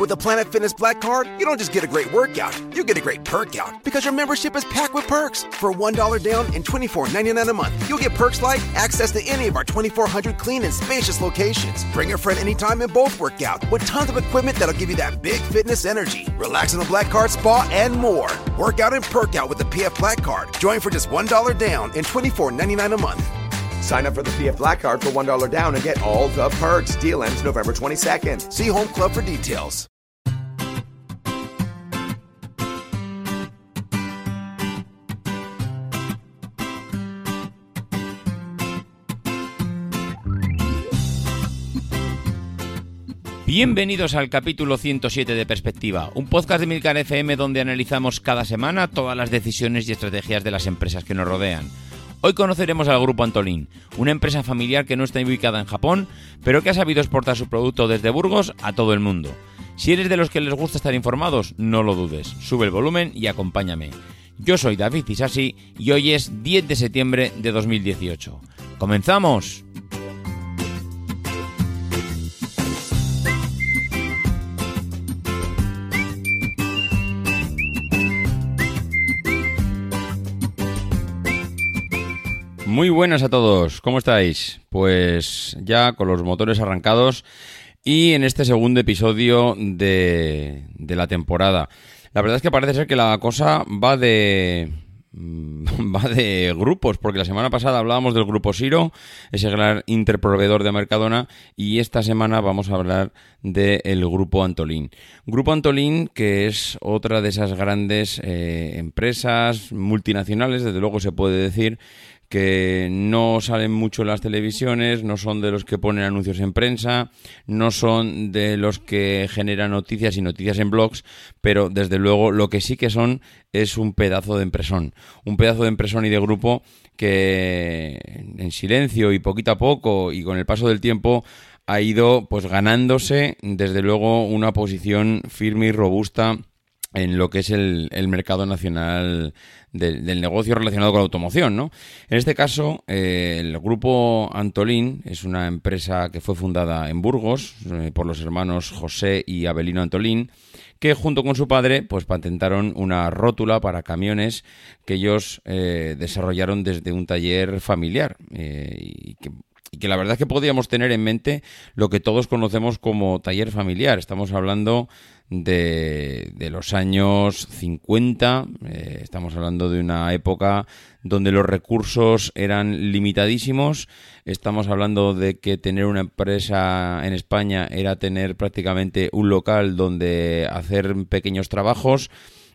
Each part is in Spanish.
With a Planet Fitness Black Card, you don't just get a great workout, you get a great perk out because your membership is packed with perks. For $1 down and $24.99 a month, you'll get perks like access to any of our 2,400 clean and spacious locations. Bring a friend anytime and both work out with tons of equipment that'll give you that big fitness energy. Relax in the Black Card Spa and more. Work out and perk out with the PF Black Card. Join for just $1 down and $24.99 a month. Sign up for the PF Black Card for $1 down and get all the perks. Deal ends November 22nd. See Home Club for details. Bienvenidos al capítulo 107 de Perspectiva, un podcast de Milcar FM donde analizamos cada semana todas las decisiones y estrategias de las empresas que nos rodean. Hoy conoceremos al Grupo Antolín, una empresa familiar que no está ubicada en Japón, pero que ha sabido exportar su producto desde Burgos a todo el mundo. Si eres de los que les gusta estar informados, no lo dudes, sube el volumen y acompáñame. Yo soy David Isasi y hoy es 10 de septiembre de 2018. ¡Comenzamos! Muy buenas a todos, ¿cómo estáis? Pues ya con los motores arrancados y en este segundo episodio de, de la temporada. La verdad es que parece ser que la cosa va de, va de grupos, porque la semana pasada hablábamos del grupo Siro, ese gran interproveedor de Mercadona, y esta semana vamos a hablar del grupo Antolín. Grupo Antolín, que es otra de esas grandes eh, empresas multinacionales, desde luego se puede decir, que no salen mucho en las televisiones, no son de los que ponen anuncios en prensa, no son de los que generan noticias y noticias en blogs, pero desde luego lo que sí que son es un pedazo de empresón, un pedazo de empresón y de grupo que en silencio y poquito a poco y con el paso del tiempo ha ido pues ganándose desde luego una posición firme y robusta en lo que es el, el mercado nacional del negocio relacionado con la automoción. ¿no? En este caso, eh, el grupo Antolín es una empresa que fue fundada en Burgos eh, por los hermanos José y Abelino Antolín, que junto con su padre pues patentaron una rótula para camiones que ellos eh, desarrollaron desde un taller familiar y que y que la verdad es que podíamos tener en mente lo que todos conocemos como taller familiar. Estamos hablando de, de los años 50. Eh, estamos hablando de una época donde los recursos eran limitadísimos. Estamos hablando de que tener una empresa en España era tener prácticamente un local donde hacer pequeños trabajos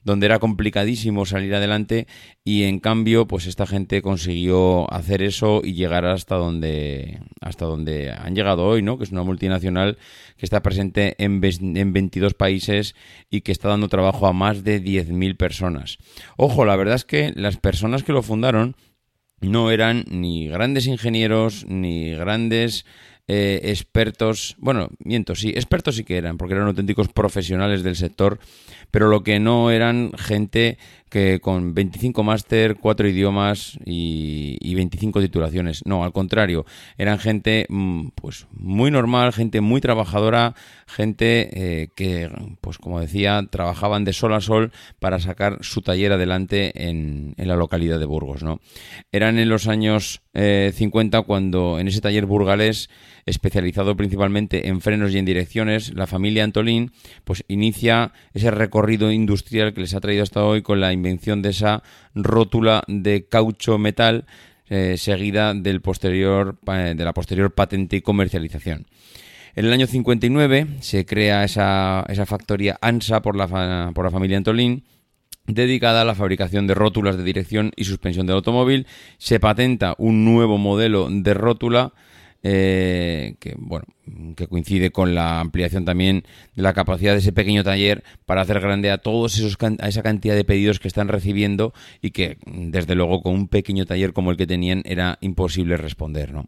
donde era complicadísimo salir adelante y en cambio pues esta gente consiguió hacer eso y llegar hasta donde hasta donde han llegado hoy, ¿no? Que es una multinacional que está presente en, en 22 países y que está dando trabajo a más de 10.000 personas. Ojo, la verdad es que las personas que lo fundaron no eran ni grandes ingenieros ni grandes eh, expertos, bueno, miento, sí, expertos sí que eran, porque eran auténticos profesionales del sector, pero lo que no eran gente que con 25 máster, 4 idiomas y, y, 25 titulaciones. No, al contrario, eran gente mm, pues muy normal, gente muy trabajadora, gente eh, que, pues como decía, trabajaban de sol a sol para sacar su taller adelante en, en la localidad de Burgos. ¿no? Eran en los años eh, 50 cuando en ese taller burgalés especializado principalmente en frenos y en direcciones, la familia Antolín pues inicia ese recorrido industrial que les ha traído hasta hoy con la invención de esa rótula de caucho metal eh, seguida del posterior, de la posterior patente y comercialización. En el año 59 se crea esa, esa factoría ANSA por la, por la familia Antolín, dedicada a la fabricación de rótulas de dirección y suspensión del automóvil. Se patenta un nuevo modelo de rótula eh, que bueno que coincide con la ampliación también de la capacidad de ese pequeño taller para hacer grande a todos esos a esa cantidad de pedidos que están recibiendo y que desde luego con un pequeño taller como el que tenían era imposible responder ¿no?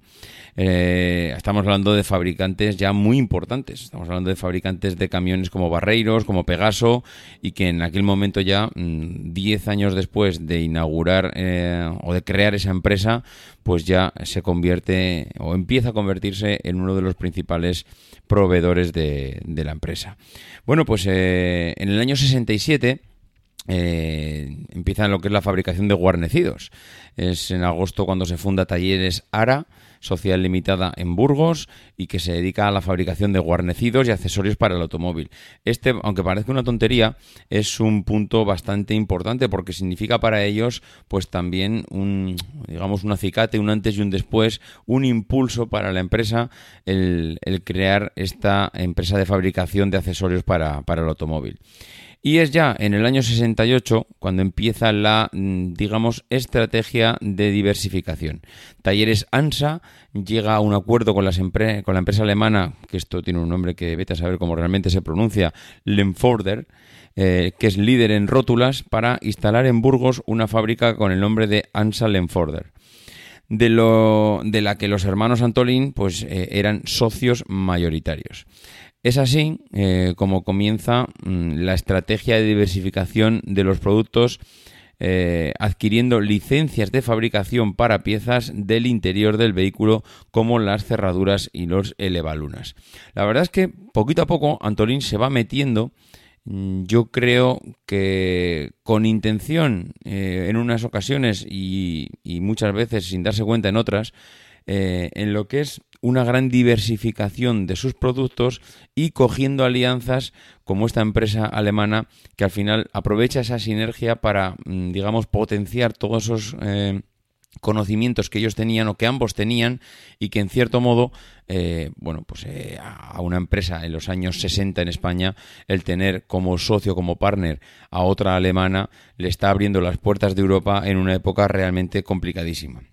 Eh, estamos hablando de fabricantes ya muy importantes estamos hablando de fabricantes de camiones como Barreiros como Pegaso y que en aquel momento ya 10 mm, años después de inaugurar eh, o de crear esa empresa pues ya se convierte o empieza a convertirse en uno de los principales principales proveedores de, la empresa. Bueno, pues en el año 67 eh, empieza lo que es la fabricación de guarnecidos. Es en agosto cuando se funda Talleres Ara, sociedad limitada en Burgos, y que se dedica a la fabricación de guarnecidos y accesorios para el automóvil. Este, aunque parezca una tontería, es un punto bastante importante porque significa para ellos, pues también un, digamos, un acicate, un antes y un después, un impulso para la empresa el, crear esta empresa de fabricación de accesorios para, para el automóvil. Y es ya en el año 68 cuando empieza la, mm, digamos, estrategia de diversificación. Talleres ANSA llega a un acuerdo con, la empresa alemana, que esto tiene un nombre que vete a saber cómo realmente se pronuncia, Lemforder, eh, que es líder en rótulas, para instalar en Burgos una fábrica con el nombre de ANSA Lemforder. De la que los hermanos Antolín pues, eh, eran socios mayoritarios. Es así eh, como comienza mm, la estrategia de diversificación de los productos eh, adquiriendo licencias de fabricación para piezas del interior del vehículo como las cerraduras y los elevalunas. La verdad es que poquito a poco Antolín se va metiendo mm, yo creo que con intención eh, en unas ocasiones y, muchas veces sin darse cuenta en otras, en lo que es una gran diversificación de sus productos y cogiendo alianzas como esta empresa alemana que al final aprovecha esa sinergia para, mm, digamos, potenciar todos esos eh, conocimientos que ellos tenían o que ambos tenían y que en cierto modo, eh, bueno, pues eh, a una empresa en los años 60 en España, el tener como socio, como partner a otra alemana, le está abriendo las puertas de Europa en una época realmente complicadísima.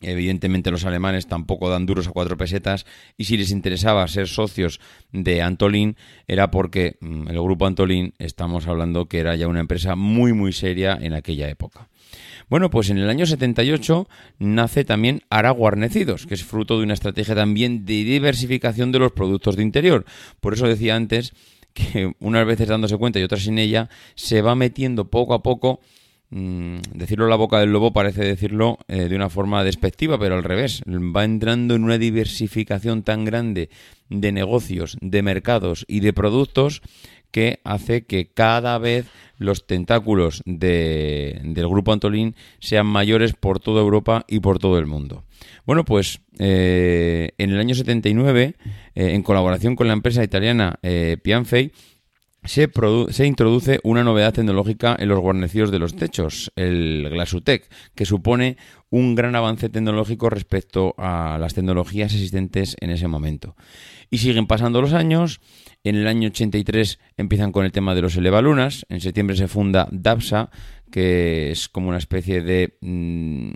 Evidentemente los alemanes tampoco dan duros a cuatro pesetas y si les interesaba ser socios de Antolín era porque mm, el grupo Antolín estamos hablando que era ya una empresa muy muy seria en aquella época. Bueno, pues en el año 78 nace también Ara Guarnecidos, que es fruto de una estrategia también de diversificación de los productos de interior. Por eso decía antes que unas veces dándose cuenta y otras sin ella, se va metiendo poco a poco Mm, decirlo la boca del lobo parece decirlo eh, de una forma despectiva, pero al revés, va entrando en una diversificación tan grande de negocios, de mercados y de productos que hace que cada vez los tentáculos de, del grupo Antolín sean mayores por toda Europa y por todo el mundo. Bueno, pues eh, en el año 79, eh, en colaboración con la empresa italiana Pianfei, se, introduce una novedad tecnológica en los guarnecidos de los techos, el Glasutec, que supone un gran avance tecnológico respecto a las tecnologías existentes en ese momento. Y siguen pasando los años. En el año 83 empiezan con el tema de los elevalunas. En septiembre se funda DAPSA, que es como una especie de mm,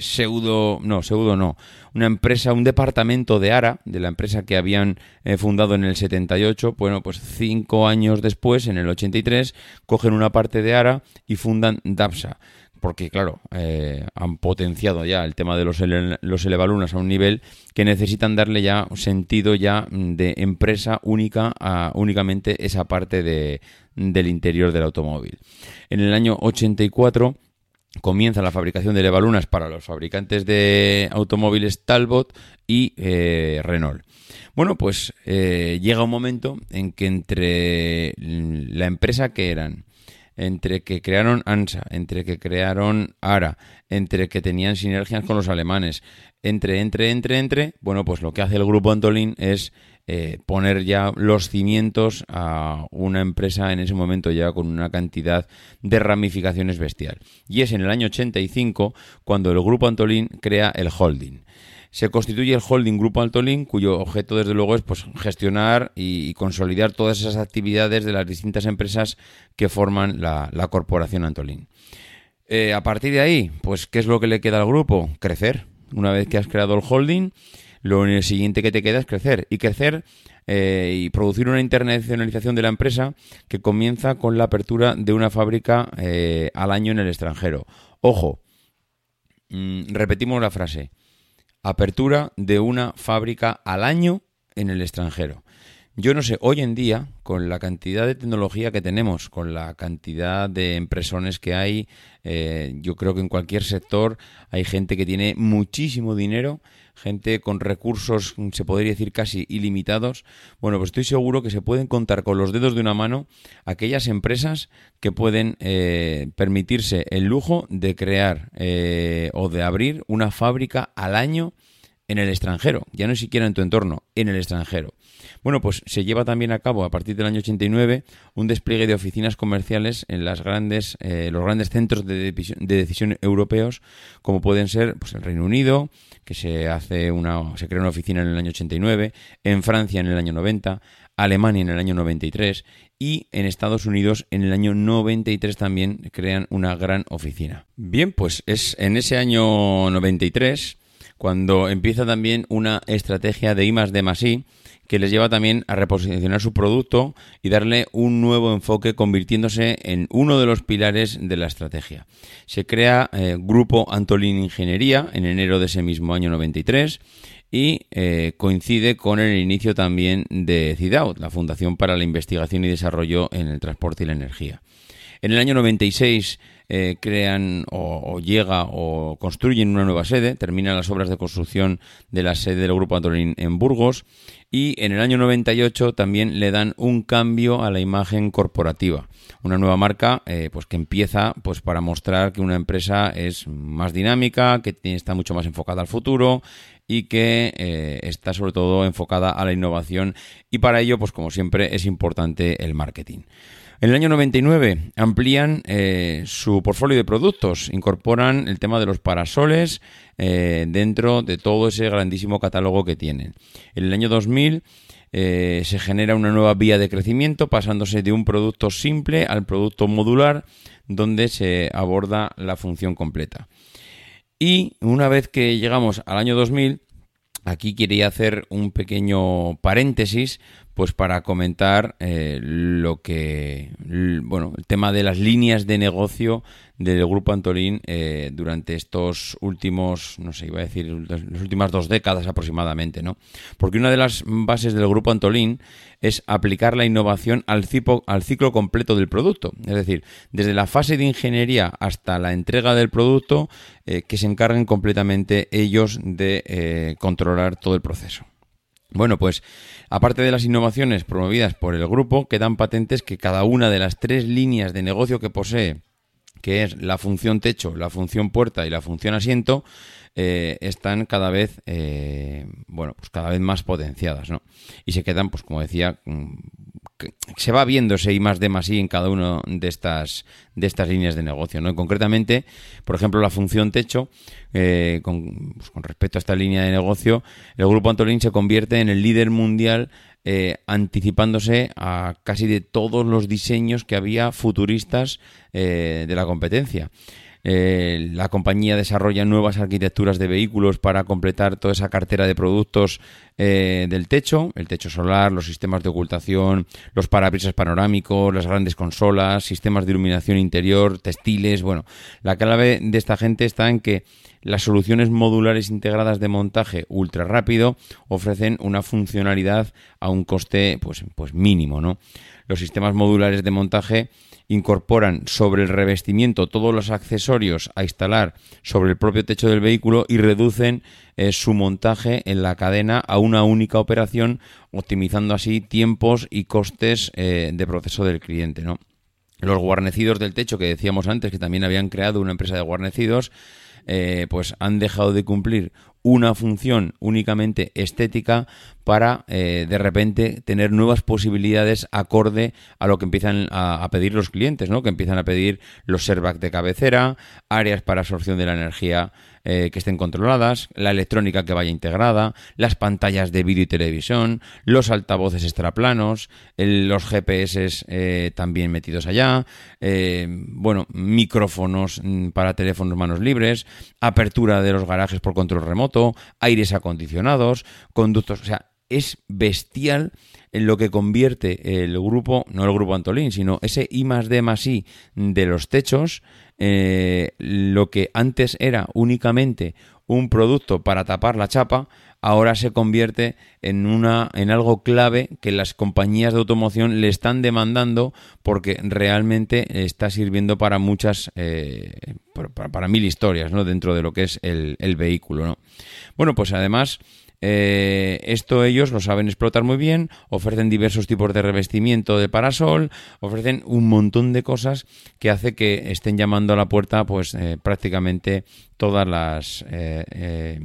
pseudo, no, pseudo no, una empresa, un departamento de ARA, de la empresa que habían eh, fundado en el 78, bueno, pues cinco años después, en el 83, cogen una parte de ARA y fundan DAPSA. Porque, claro, eh, han potenciado ya el tema de los, elevalunas a un nivel que necesitan darle ya sentido ya de empresa única a únicamente esa parte de, del interior del automóvil. En el año 84 comienza la fabricación de levalunas para los fabricantes de automóviles Talbot y eh, Renault. Bueno, pues eh, llega un momento en que entre la empresa que eran, entre que crearon ANSA, entre que crearon ARA, entre que tenían sinergias con los alemanes, entre, entre, entre, entre, bueno, pues lo que hace el grupo Antolín es eh, poner ya los cimientos a una empresa en ese momento ya con una cantidad de ramificaciones bestial. Y es en el año 85 cuando el grupo Antolín crea el holding. Se constituye el holding Grupo Antolín, cuyo objeto desde luego es pues, gestionar y, consolidar todas esas actividades de las distintas empresas que forman la, corporación Antolín. Eh, a partir de ahí, pues, ¿qué es lo que le queda al grupo? Crecer. Una vez que has creado el holding, lo siguiente que te queda es crecer. Y crecer eh, y producir una internacionalización de la empresa que comienza con la apertura de una fábrica eh, al año en el extranjero. Ojo, mm, repetimos la frase. Apertura de una fábrica al año en el extranjero. Yo no sé, hoy en día, con la cantidad de tecnología que tenemos, con la cantidad de impresones que hay, eh, yo creo que en cualquier sector hay gente que tiene muchísimo dinero, gente con recursos, se podría decir casi ilimitados. Bueno, pues estoy seguro que se pueden contar con los dedos de una mano aquellas empresas que pueden eh, permitirse el lujo de crear eh, o de abrir una fábrica al año en el extranjero, ya no siquiera en tu entorno, en el extranjero. Bueno, pues se lleva también a cabo a partir del año 89 un despliegue de oficinas comerciales en las grandes, eh, los grandes centros de, decisión europeos, como pueden ser pues, el Reino Unido, que se hace una, se crea una oficina en el año 89, en Francia en el año 90, Alemania en el año 93 y en Estados Unidos en el año 93 también crean una gran oficina. Bien, pues es en ese año 93 cuando empieza también una estrategia de I más D I que les lleva también a reposicionar su producto y darle un nuevo enfoque convirtiéndose en uno de los pilares de la estrategia. Se crea eh, Grupo Antolín Ingeniería en enero de ese mismo año 93 y eh, coincide con el inicio también de CIDAUT, la Fundación para la Investigación y Desarrollo en el Transporte y la Energía. En el año 96 eh, crean o, llega o construyen una nueva sede, terminan las obras de construcción de la sede del Grupo Antolín en Burgos y en el año 98 también le dan un cambio a la imagen corporativa. Una nueva marca eh, pues que empieza pues para mostrar que una empresa es más dinámica, que está mucho más enfocada al futuro y que eh, está sobre todo enfocada a la innovación y para ello pues como siempre es importante el marketing. En el año 99 amplían eh, su portfolio de productos, incorporan el tema de los parasoles eh, dentro de todo ese grandísimo catálogo que tienen. En el año 2000 eh, se genera una nueva vía de crecimiento pasándose de un producto simple al producto modular donde se aborda la función completa. Y una vez que llegamos al año 2000, aquí quería hacer un pequeño paréntesis pues para comentar eh, lo que bueno el tema de las líneas de negocio del grupo Antolín eh, durante estos últimos no sé iba a decir las últimas dos décadas aproximadamente no porque una de las bases del grupo Antolín es aplicar la innovación al ciclo, al ciclo completo del producto. Es decir desde la fase de ingeniería hasta la entrega del producto eh, que se encarguen completamente ellos de controlar todo el proceso bueno, pues aparte de las innovaciones promovidas por el grupo, quedan patentes que cada una de las tres líneas de negocio que posee, que es la función techo, la función puerta y la función asiento, eh, están cada vez, eh, bueno, pues cada vez más potenciadas, ¿no? Y se quedan, pues como decía, mm, se va viendo ese I más D más I en cada una de estas, de estas líneas de negocio. ¿no? concretamente, por ejemplo, la función techo, eh, con, pues, con, respecto a esta línea de negocio, el grupo Antolín se convierte en el líder mundial anticipándose a casi de todos los diseños que había futuristas de la competencia. Eh, la compañía desarrolla nuevas arquitecturas de vehículos para completar toda esa cartera de productos eh, del techo, el techo solar, los sistemas de ocultación, los parabrisas panorámicos, las grandes consolas, sistemas de iluminación interior, textiles. Bueno, la clave de esta gente está en que las soluciones modulares integradas de montaje ultra rápido ofrecen una funcionalidad a un coste pues, pues mínimo, ¿no? Los sistemas modulares de montaje incorporan sobre el revestimiento todos los accesorios a instalar sobre el propio techo del vehículo y reducen eh, su montaje en la cadena a una única operación, optimizando así tiempos y costes eh, de proceso del cliente. Los guarnecidos del techo que decíamos antes, que también habían creado una empresa de guarnecidos, eh, pues han dejado de cumplir una función únicamente estética para eh, de repente tener nuevas posibilidades acorde a lo que empiezan a, pedir los clientes, ¿no? Que empiezan a pedir los servac de cabecera, áreas para absorción de la energía eh, que estén controladas, la electrónica que vaya integrada, las pantallas de vídeo y televisión, los altavoces extraplanos, los GPS eh, también metidos allá, eh, bueno, micrófonos mm, para teléfonos manos libres, apertura de los garajes por control remoto, aires acondicionados, conductos, o sea, es bestial en lo que convierte el grupo, no el grupo Antolín, sino ese I más D más I de los techos eh, lo que antes era únicamente un producto para tapar la chapa, ahora se convierte en una en algo clave que las compañías de automoción le están demandando porque realmente está sirviendo para muchas eh, para, mil historias ¿no? dentro de lo que es el, el vehículo ¿no? bueno pues además eh, esto ellos lo saben explotar muy bien, ofrecen diversos tipos de revestimiento de parasol, ofrecen un montón de cosas que hace que estén llamando a la puerta pues eh, prácticamente todas las... Eh,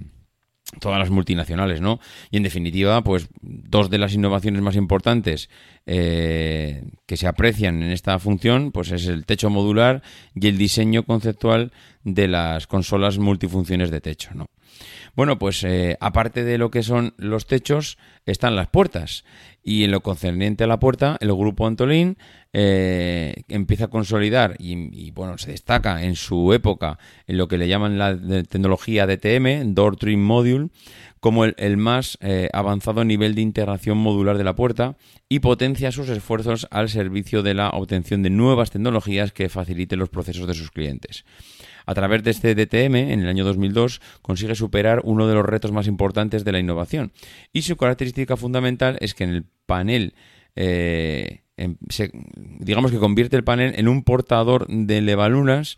todas las multinacionales, ¿no? Y en definitiva, pues dos de las innovaciones más importantes que se aprecian en esta función, pues es el techo modular y el diseño conceptual de las consolas multifunciones de techo, ¿no? Bueno, pues eh, aparte de lo que son los techos, están las puertas. Y en lo concerniente a la puerta, el grupo Antolín eh, empieza a consolidar y, bueno, se destaca en su época en lo que le llaman la tecnología DTM, Door Trim Module, como el, más eh, avanzado nivel de integración modular de la puerta y potencia sus esfuerzos al servicio de la obtención de nuevas tecnologías que faciliten los procesos de sus clientes. A través de este DTM, en el año 2002, consigue superar uno de los retos más importantes de la innovación. Y su característica fundamental es que en el panel eh, digamos que convierte el panel en un portador de levalunas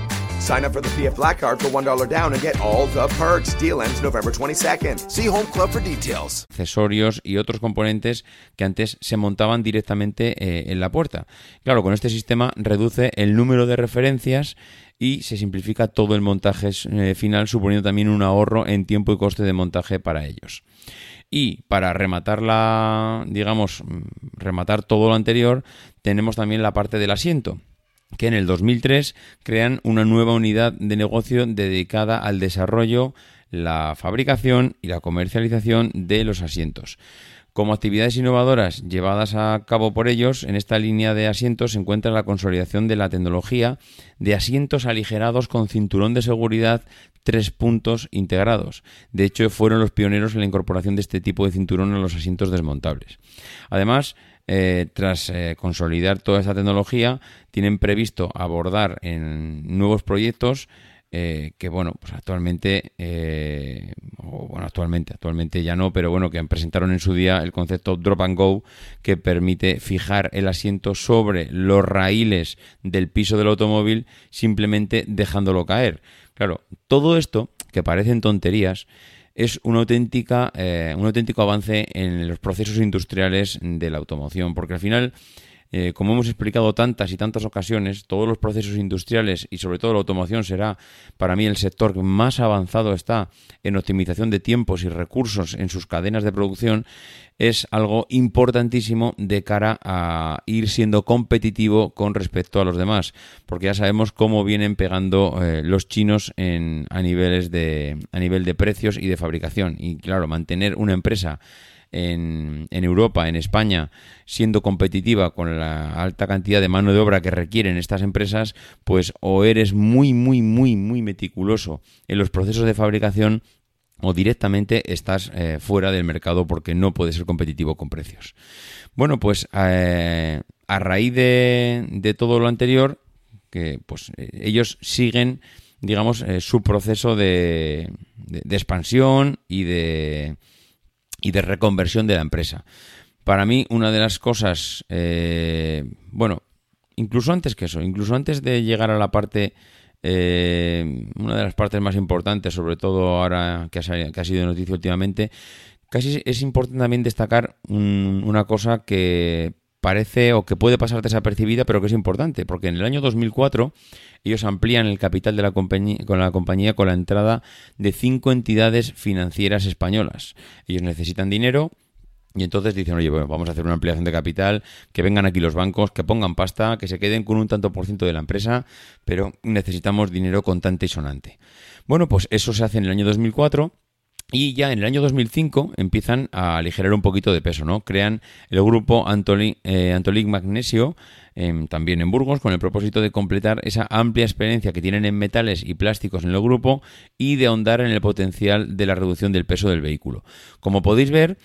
Sign up for the PF Black Card for $1 down and get all the perks. Deal ends November 22nd. See Home Club for details. Accesorios y otros componentes que antes se montaban directamente eh, en la puerta. Claro, con este sistema reduce el número de referencias y se simplifica todo el montaje eh, final, suponiendo también un ahorro en tiempo y coste de montaje para ellos. Y para rematar la, digamos, mm, rematar todo lo anterior, tenemos también la parte del asiento que en el 2003 crean una nueva unidad de negocio dedicada al desarrollo, la fabricación y la comercialización de los asientos. Como actividades innovadoras llevadas a cabo por ellos, en esta línea de asientos se encuentra la consolidación de la tecnología de asientos aligerados con cinturón de seguridad tres puntos integrados. De hecho, fueron los pioneros en la incorporación de este tipo de cinturón a los asientos desmontables. Además, eh, tras eh, consolidar toda esta tecnología, tienen previsto abordar en nuevos proyectos eh, que bueno, pues actualmente, bueno, actualmente, actualmente ya no, pero bueno, que presentaron en su día el concepto Drop and Go, que permite fijar el asiento sobre los raíles del piso del automóvil, simplemente dejándolo caer. Claro, todo esto, que parecen tonterías, es una auténtica, eh, un auténtico avance en los procesos industriales de la automoción, porque al final eh, como hemos explicado tantas y tantas ocasiones, todos los procesos industriales y sobre todo la automoción será para mí el sector que más avanzado está en optimización de tiempos y recursos en sus cadenas de producción, es algo importantísimo de cara a ir siendo competitivo con respecto a los demás, porque ya sabemos cómo vienen pegando eh, los chinos en, a niveles de a nivel de precios y de fabricación. Y claro, mantener una empresa en, Europa, en España, siendo competitiva con la alta cantidad de mano de obra que requieren estas empresas, pues o eres muy, muy, muy, muy meticuloso en los procesos de fabricación o directamente estás eh, fuera del mercado porque no puedes ser competitivo con precios. Bueno, pues eh, a raíz de, todo lo anterior, que pues eh, ellos siguen, digamos, su proceso de, de expansión y de, y de reconversión de la empresa. Para mí, una de las cosas, eh, bueno, incluso antes que eso, incluso antes de llegar a la parte, eh, una de las partes más importantes, sobre todo ahora que ha, que ha sido noticia últimamente, casi es importante también destacar una cosa que parece o que puede pasar desapercibida, pero que es importante, porque en el año 2004 ellos amplían el capital de la compañía con la compañía con la entrada de cinco entidades financieras españolas. Ellos necesitan dinero y entonces dicen, oye, bueno, vamos a hacer una ampliación de capital, que vengan aquí los bancos, que pongan pasta, que se queden con un tanto por ciento de la empresa, pero necesitamos dinero contante y sonante. Bueno, pues eso se hace en el año 2004 Y ya en el año 2005 empiezan a aligerar un poquito de peso, ¿no? Crean el grupo Antolic, eh, Magnesio, em, también en Burgos, con el propósito de completar esa amplia experiencia que tienen en metales y plásticos en el grupo y de ahondar en el potencial de la reducción del peso del vehículo. Como podéis ver,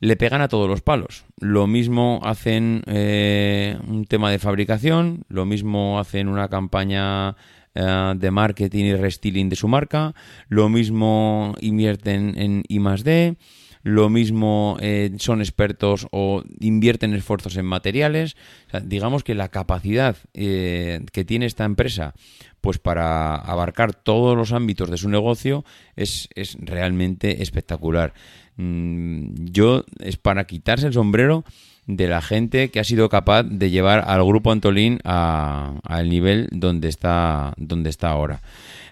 le pegan a todos los palos. Lo mismo hacen eh, un tema de fabricación, lo mismo hacen una campaña eh, de marketing y restyling de su marca, lo mismo invierten en I +D, lo mismo eh, son expertos o invierten esfuerzos en materiales. digamos que la capacidad eh, que tiene esta empresa pues para abarcar todos los ámbitos de su negocio es, es realmente espectacular. Mm, yo es para quitarse el sombrero de la gente que ha sido capaz de llevar al grupo Antolín al nivel donde está, donde está ahora.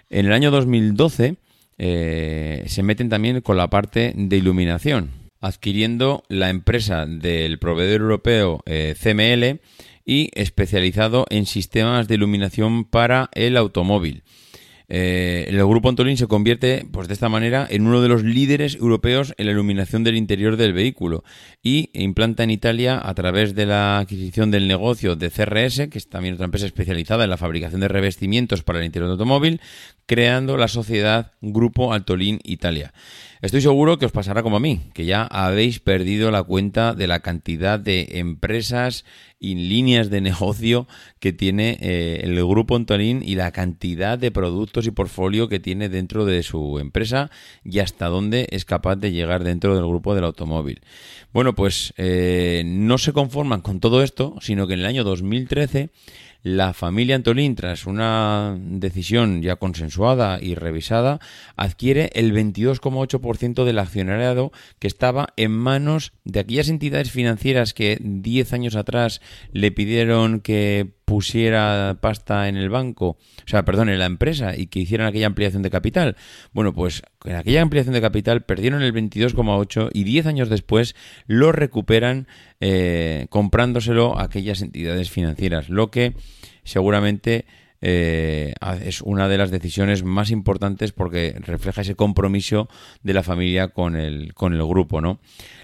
En el año 2012 eh, se meten también con la parte de iluminación, adquiriendo la empresa del proveedor europeo eh, CML y especializado en sistemas de iluminación para el automóvil. Eh, el grupo Antolín se convierte, pues de esta manera, en uno de los líderes europeos en la iluminación del interior del vehículo y implanta en Italia, a través de la adquisición del negocio de CRS, que es también otra empresa especializada en la fabricación de revestimientos para el interior del automóvil, creando la sociedad Grupo Altolín Italia. Estoy seguro que os pasará como a mí, que ya habéis perdido la cuenta de la cantidad de empresas y líneas de negocio que tiene eh, el grupo Antolín y la cantidad de productos y portfolio que tiene dentro de su empresa y hasta dónde es capaz de llegar dentro del grupo del automóvil. Bueno, pues eh, no se conforman con todo esto, sino que en el año 2013 la familia Antolín, tras una decisión ya consensuada y revisada, adquiere el 22,8% del accionariado que estaba en manos de aquellas entidades financieras que 10 años atrás le pidieron que pusiera pasta en el banco, o sea, perdón, en la empresa y que hicieran aquella ampliación de capital. Bueno, pues en aquella ampliación de capital perdieron el 22,8 y 10 años después lo recuperan eh, comprándoselo a aquellas entidades financieras, lo que seguramente eh, es una de las decisiones más importantes porque refleja ese compromiso de la familia con el, con el grupo, ¿no?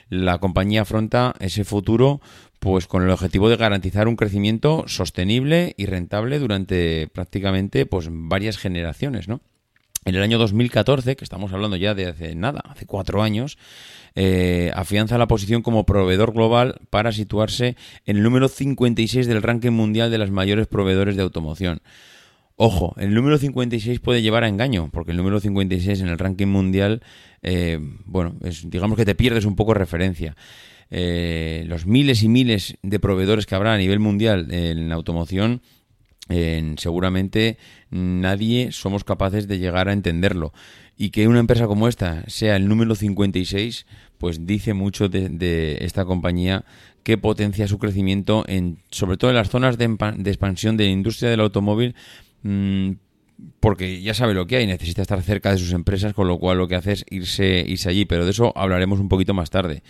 La compañía afronta ese futuro pues con el objetivo de garantizar un crecimiento sostenible y rentable durante prácticamente pues varias generaciones, ¿no? En el año 2014, que estamos hablando ya de hace nada, hace cuatro años, eh, afianza la posición como proveedor global para situarse en el número 56 del ranking mundial de las mayores proveedores de automoción. Ojo, el número 56 puede llevar a engaño, porque el número 56 en el ranking mundial, eh, bueno, es, digamos que te pierdes un poco referencia. Eh, los miles y miles de proveedores que habrá a nivel mundial en la automoción, seguramente nadie somos capaces de llegar a entenderlo. Y que una empresa como esta sea el número 56, pues dice mucho de, esta compañía que potencia su crecimiento, en, sobre todo en las zonas de, de expansión de la industria del automóvil, Mm, porque ya sabe lo que hay, necesita estar cerca de sus empresas, con lo cual lo que hace es irse, irse allí, pero de eso hablaremos un poquito más tarde.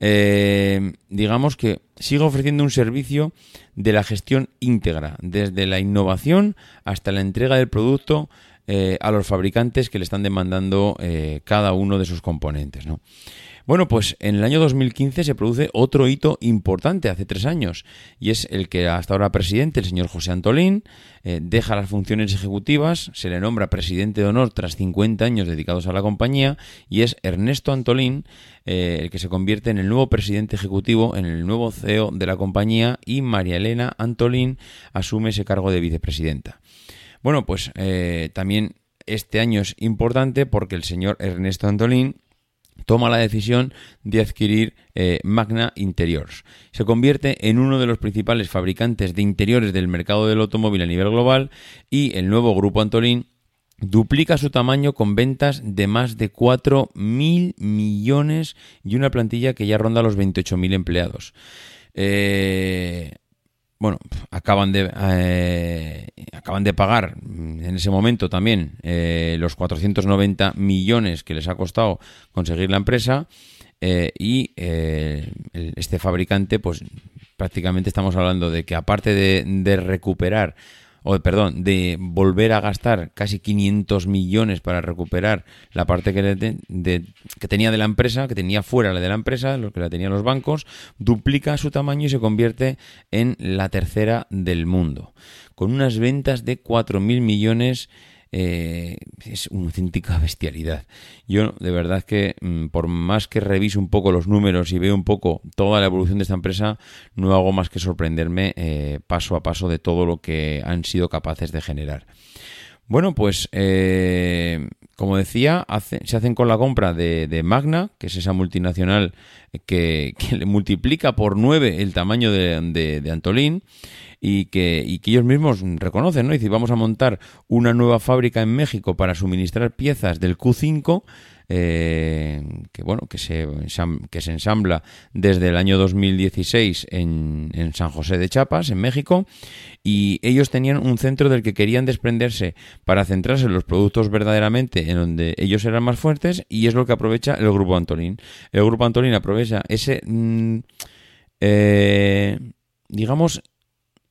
Eh, digamos que sigue ofreciendo un servicio de la gestión íntegra, desde la innovación hasta la entrega del producto eh, a los fabricantes que le están demandando eh, cada uno de sus componentes. Bueno, pues en el año 2015 se produce otro hito importante, hace tres años, y es el que hasta ahora presidente, el señor José Antolín, eh, deja las funciones ejecutivas, se le nombra presidente de honor tras 50 años dedicados a la compañía, y es Ernesto Antolín eh, el que se convierte en el nuevo presidente ejecutivo, en el nuevo CEO de la compañía, y María Elena Antolín asume ese cargo de vicepresidenta. Bueno, pues eh, también este año es importante porque el señor Ernesto Antolín toma la decisión de adquirir eh, Magna Interiors. Se convierte en uno de los principales fabricantes de interiores del mercado del automóvil a nivel global y el nuevo grupo Antolín duplica su tamaño con ventas de más de 4.000 millones y una plantilla que ya ronda los 28.000 empleados. Eh, bueno, acaban de, eh, acaban de pagar en ese momento también eh, los 490 millones que les ha costado conseguir la empresa eh, y este fabricante, pues prácticamente estamos hablando de que aparte de, recuperar o perdón, de volver a gastar casi 500 millones para recuperar la parte que, que tenía de la empresa, que tenía fuera la de la empresa, lo que la tenían los bancos, duplica su tamaño y se convierte en la tercera del mundo, con unas ventas de 4.000 millones eh, es una auténtica bestialidad. Yo de verdad que mm, por más que reviso un poco los números y veo un poco toda la evolución de esta empresa, no hago más que sorprenderme eh, paso a paso de todo lo que han sido capaces de generar. Bueno, pues eh, como decía, se hacen con la compra de, Magna, que es esa multinacional que, le multiplica por nueve el tamaño de, de Antolín y que, y que ellos mismos reconocen, ¿no? Y si vamos a montar una nueva fábrica en México para suministrar piezas del Q5, eh, que bueno que se, que se ensambla desde el año 2016 en, en San José de Chiapas, en México, y ellos tenían un centro del que querían desprenderse para centrarse en los productos verdaderamente en donde ellos eran más fuertes, y es lo que aprovecha el grupo Antolín. El grupo Antolín aprovecha ese, mm, eh, digamos,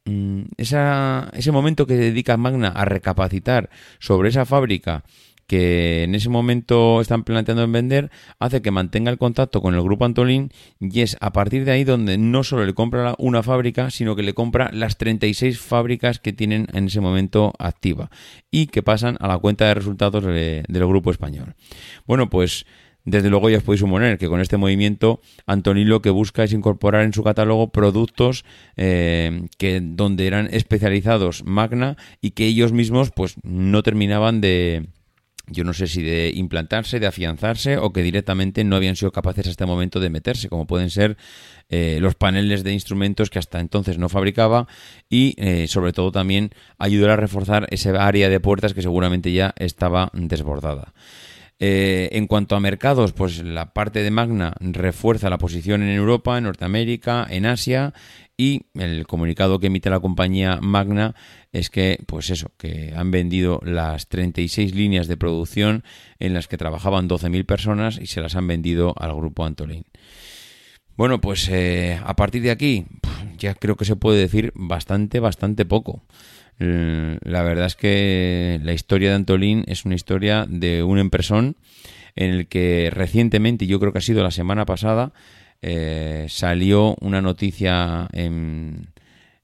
Mm, ese momento que dedica Magna a recapacitar sobre esa fábrica que en ese momento están planteando en vender, hace que mantenga el contacto con el grupo Antolín y es a partir de ahí donde no solo le compra una fábrica, sino que le compra las 36 fábricas que tienen en ese momento activa y que pasan a la cuenta de resultados del grupo español. Bueno, pues desde luego ya os podéis suponer que con este movimiento Antoni lo que busca es incorporar en su catálogo productos eh, que donde eran especializados Magna y que ellos mismos pues no terminaban de yo no sé si de implantarse, de afianzarse o que directamente no habían sido capaces hasta este momento de meterse, como pueden ser eh, los paneles de instrumentos que hasta entonces no fabricaba y eh, sobre todo también ayudar a reforzar esa área de puertas que seguramente ya estaba desbordada. Eh, en cuanto a mercados, pues la parte de Magna refuerza la posición en Europa, en Norteamérica, en Asia y el comunicado que emite la compañía Magna es que, pues eso, que han vendido las 36 líneas de producción en las que trabajaban 12.000 personas y se las han vendido al grupo Antolín. Bueno, pues eh, a partir de aquí ya creo que se puede decir bastante, bastante poco. La verdad es que la historia de Antolín es una historia de un empresón en el que recientemente, yo creo que ha sido la semana pasada, eh, salió una noticia en,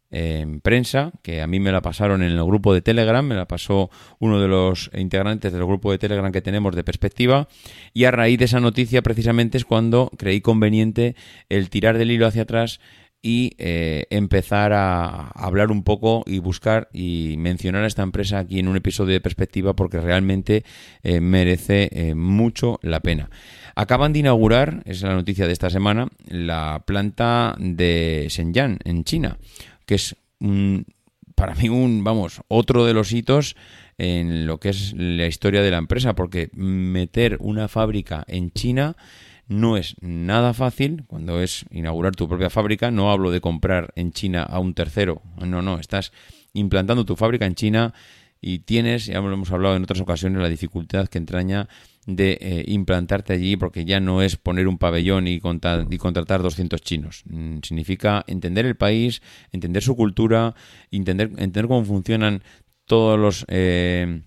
en, prensa, que a mí me la pasaron en el grupo de Telegram, me la pasó uno de los integrantes del grupo de Telegram que tenemos de perspectiva, y a raíz de esa noticia precisamente es cuando creí conveniente el tirar del hilo hacia atrás y eh, empezar a hablar un poco y buscar y mencionar a esta empresa aquí en un episodio de perspectiva porque realmente eh, merece eh, mucho la pena. Acaban de inaugurar, es la noticia de esta semana, la planta de Shenyang en China, que es para mí un, vamos, otro de los hitos en lo que es la historia de la empresa, porque meter una fábrica en China no es nada fácil cuando es inaugurar tu propia fábrica. No hablo de comprar en China a un tercero. No, no, estás implantando tu fábrica en China y tienes, ya lo hemos hablado en otras ocasiones, la dificultad que entraña de eh, implantarte allí porque ya no es poner un pabellón y, y contratar 200 chinos. Mm, significa entender el país, entender su cultura, entender, entender cómo funcionan todos los... Eh,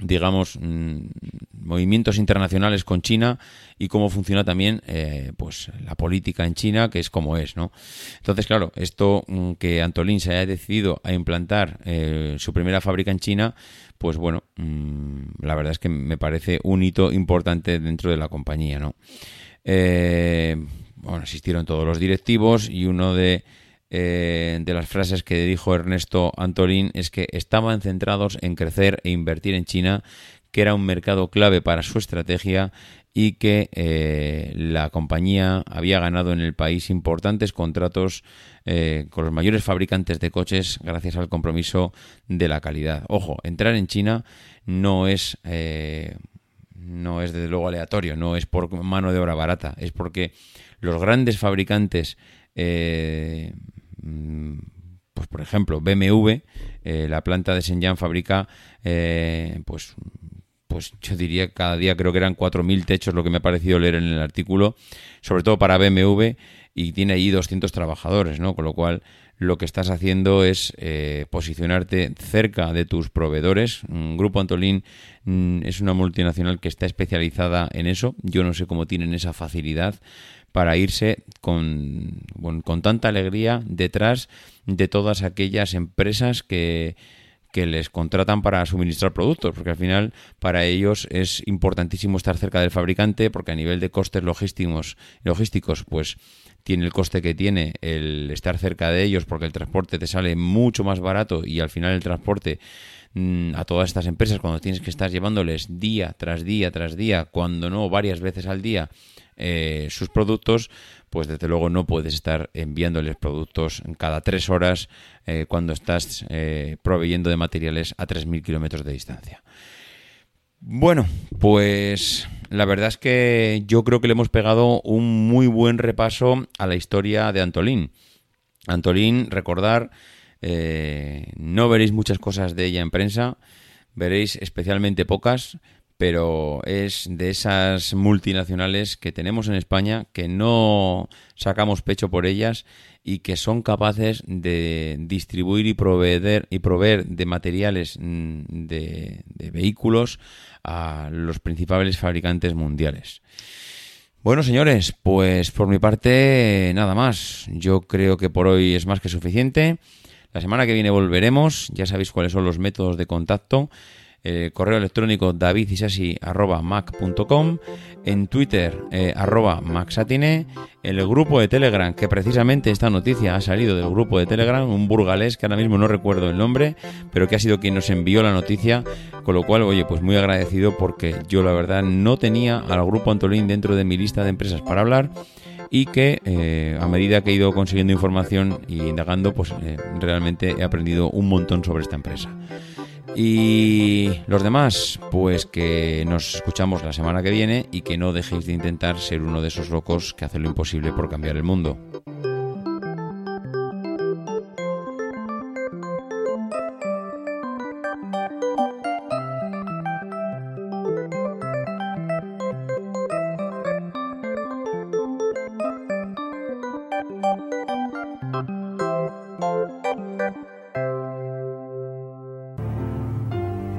digamos, mm, movimientos internacionales con China y cómo funciona también eh, pues la política en China, que es como es, ¿no? Entonces, claro, esto mm, que Antolín se haya decidido a implantar eh, su primera fábrica en China, pues bueno, mm, la verdad es que me parece un hito importante dentro de la compañía, ¿no? Eh, bueno, asistieron todos los directivos y uno de eh, de las frases que dijo Ernesto Antolín es que estaban centrados en crecer e invertir en China, que era un mercado clave para su estrategia y que eh, la compañía había ganado en el país importantes contratos eh, con los mayores fabricantes de coches gracias al compromiso de la calidad. Ojo, entrar en China no es no es desde luego aleatorio, no es por mano de obra barata, es porque los grandes fabricantes Mm, pues por ejemplo, BMW, eh, la planta de Shenyang fabrica, eh, pues, pues yo diría cada día creo que eran 4.000 techos, lo que me ha parecido leer en el artículo, sobre todo para BMW, y tiene ahí 200 trabajadores, ¿no? Con lo cual lo que estás haciendo es eh, posicionarte cerca de tus proveedores. Grupo Antolín mm, es una multinacional que está especializada en eso. Yo no sé cómo tienen esa facilidad para irse con, con tanta alegría detrás de todas aquellas empresas que, que les contratan para suministrar productos, porque al final para ellos es importantísimo estar cerca del fabricante, porque a nivel de costes logísticos, logísticos pues tiene el coste que tiene el estar cerca de ellos, porque el transporte te sale mucho más barato y al final el transporte mm, a todas estas empresas cuando tienes que estar llevándoles día tras día tras día, cuando no varias veces al día, eh, sus productos, pues desde luego no puedes estar enviándoles productos cada tres horas eh, cuando estás eh, proveyendo de materiales a 3.000 kilómetros de distancia. Bueno, pues la verdad es que yo creo que le hemos pegado un muy buen repaso a la historia de Antolín. Antolín, recordar, no veréis muchas cosas de ella en prensa, veréis especialmente pocas, pero es de esas multinacionales que tenemos en España que no sacamos pecho por ellas y que son capaces de distribuir y proveer y proveer de materiales mm, de, de vehículos a los principales fabricantes mundiales. Bueno, señores, pues por mi parte nada más. Yo creo que por hoy es más que suficiente. La semana que viene volveremos. Ya sabéis cuáles son los métodos de contacto eh, correo electrónico davidisasi.mac.com, en Twitter eh, arroba maxatine, el grupo de Telegram, que precisamente esta noticia ha salido del grupo de Telegram, un burgalés que ahora mismo no recuerdo el nombre, pero que ha sido quien nos envió la noticia, con lo cual, oye, pues muy agradecido porque yo la verdad no tenía al grupo Antolín dentro de mi lista de empresas para hablar y que eh, a medida que he ido consiguiendo información y indagando, pues realmente he aprendido un montón sobre esta empresa. Y los demás, pues que nos escuchamos la semana que viene y que no dejéis de intentar ser uno de esos locos que hacen lo imposible por cambiar el mundo.